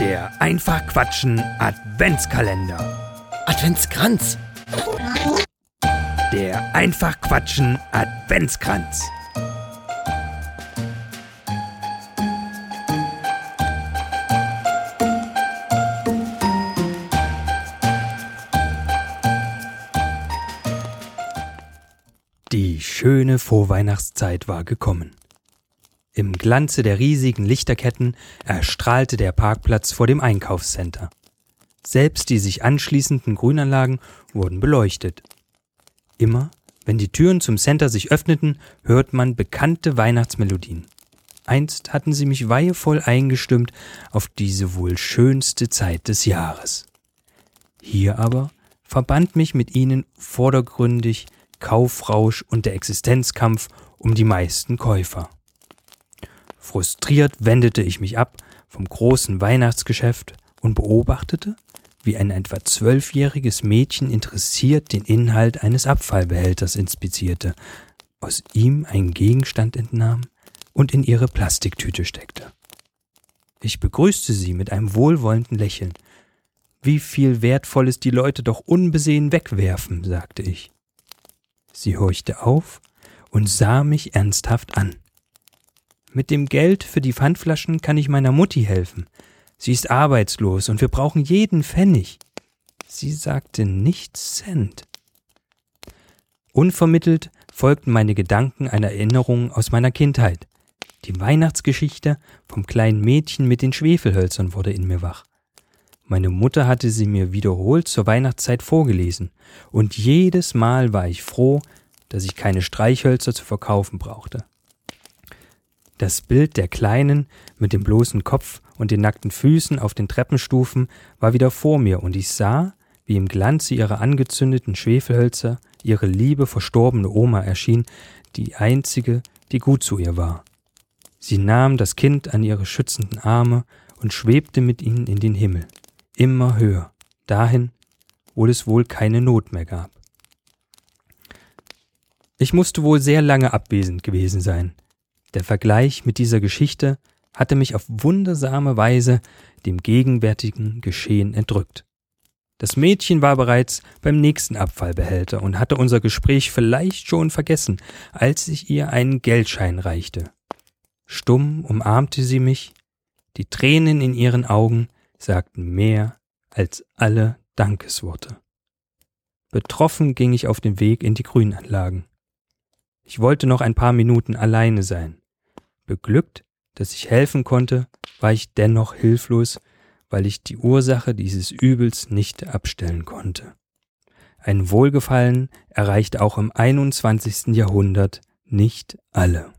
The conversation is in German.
Der Einfach Quatschen Adventskalender. Adventskranz. Der Einfach Quatschen Adventskranz. Die schöne Vorweihnachtszeit war gekommen. Im Glanze der riesigen Lichterketten erstrahlte der Parkplatz vor dem Einkaufscenter. Selbst die sich anschließenden Grünanlagen wurden beleuchtet. Immer, wenn die Türen zum Center sich öffneten, hört man bekannte Weihnachtsmelodien. Einst hatten sie mich weihevoll eingestimmt auf diese wohl schönste Zeit des Jahres. Hier aber verband mich mit ihnen vordergründig Kaufrausch und der Existenzkampf um die meisten Käufer. Frustriert wendete ich mich ab vom großen Weihnachtsgeschäft und beobachtete, wie ein etwa zwölfjähriges Mädchen interessiert den Inhalt eines Abfallbehälters inspizierte, aus ihm einen Gegenstand entnahm und in ihre Plastiktüte steckte. Ich begrüßte sie mit einem wohlwollenden Lächeln. Wie viel Wertvolles die Leute doch unbesehen wegwerfen, sagte ich. Sie horchte auf und sah mich ernsthaft an. Mit dem Geld für die Pfandflaschen kann ich meiner Mutti helfen. Sie ist arbeitslos und wir brauchen jeden Pfennig. Sie sagte nicht Cent. Unvermittelt folgten meine Gedanken einer Erinnerung aus meiner Kindheit. Die Weihnachtsgeschichte vom kleinen Mädchen mit den Schwefelhölzern wurde in mir wach. Meine Mutter hatte sie mir wiederholt zur Weihnachtszeit vorgelesen, und jedes Mal war ich froh, dass ich keine Streichhölzer zu verkaufen brauchte. Das Bild der Kleinen mit dem bloßen Kopf und den nackten Füßen auf den Treppenstufen war wieder vor mir, und ich sah, wie im Glanze ihrer angezündeten Schwefelhölzer ihre liebe verstorbene Oma erschien, die einzige, die gut zu ihr war. Sie nahm das Kind an ihre schützenden Arme und schwebte mit ihnen in den Himmel immer höher, dahin, wo es wohl keine Not mehr gab. Ich musste wohl sehr lange abwesend gewesen sein. Der Vergleich mit dieser Geschichte hatte mich auf wundersame Weise dem gegenwärtigen Geschehen entrückt. Das Mädchen war bereits beim nächsten Abfallbehälter und hatte unser Gespräch vielleicht schon vergessen, als ich ihr einen Geldschein reichte. Stumm umarmte sie mich, die Tränen in ihren Augen sagten mehr als alle Dankesworte. Betroffen ging ich auf den Weg in die Grünanlagen. Ich wollte noch ein paar Minuten alleine sein. Beglückt, dass ich helfen konnte, war ich dennoch hilflos, weil ich die Ursache dieses Übels nicht abstellen konnte. Ein Wohlgefallen erreicht auch im 21. Jahrhundert nicht alle.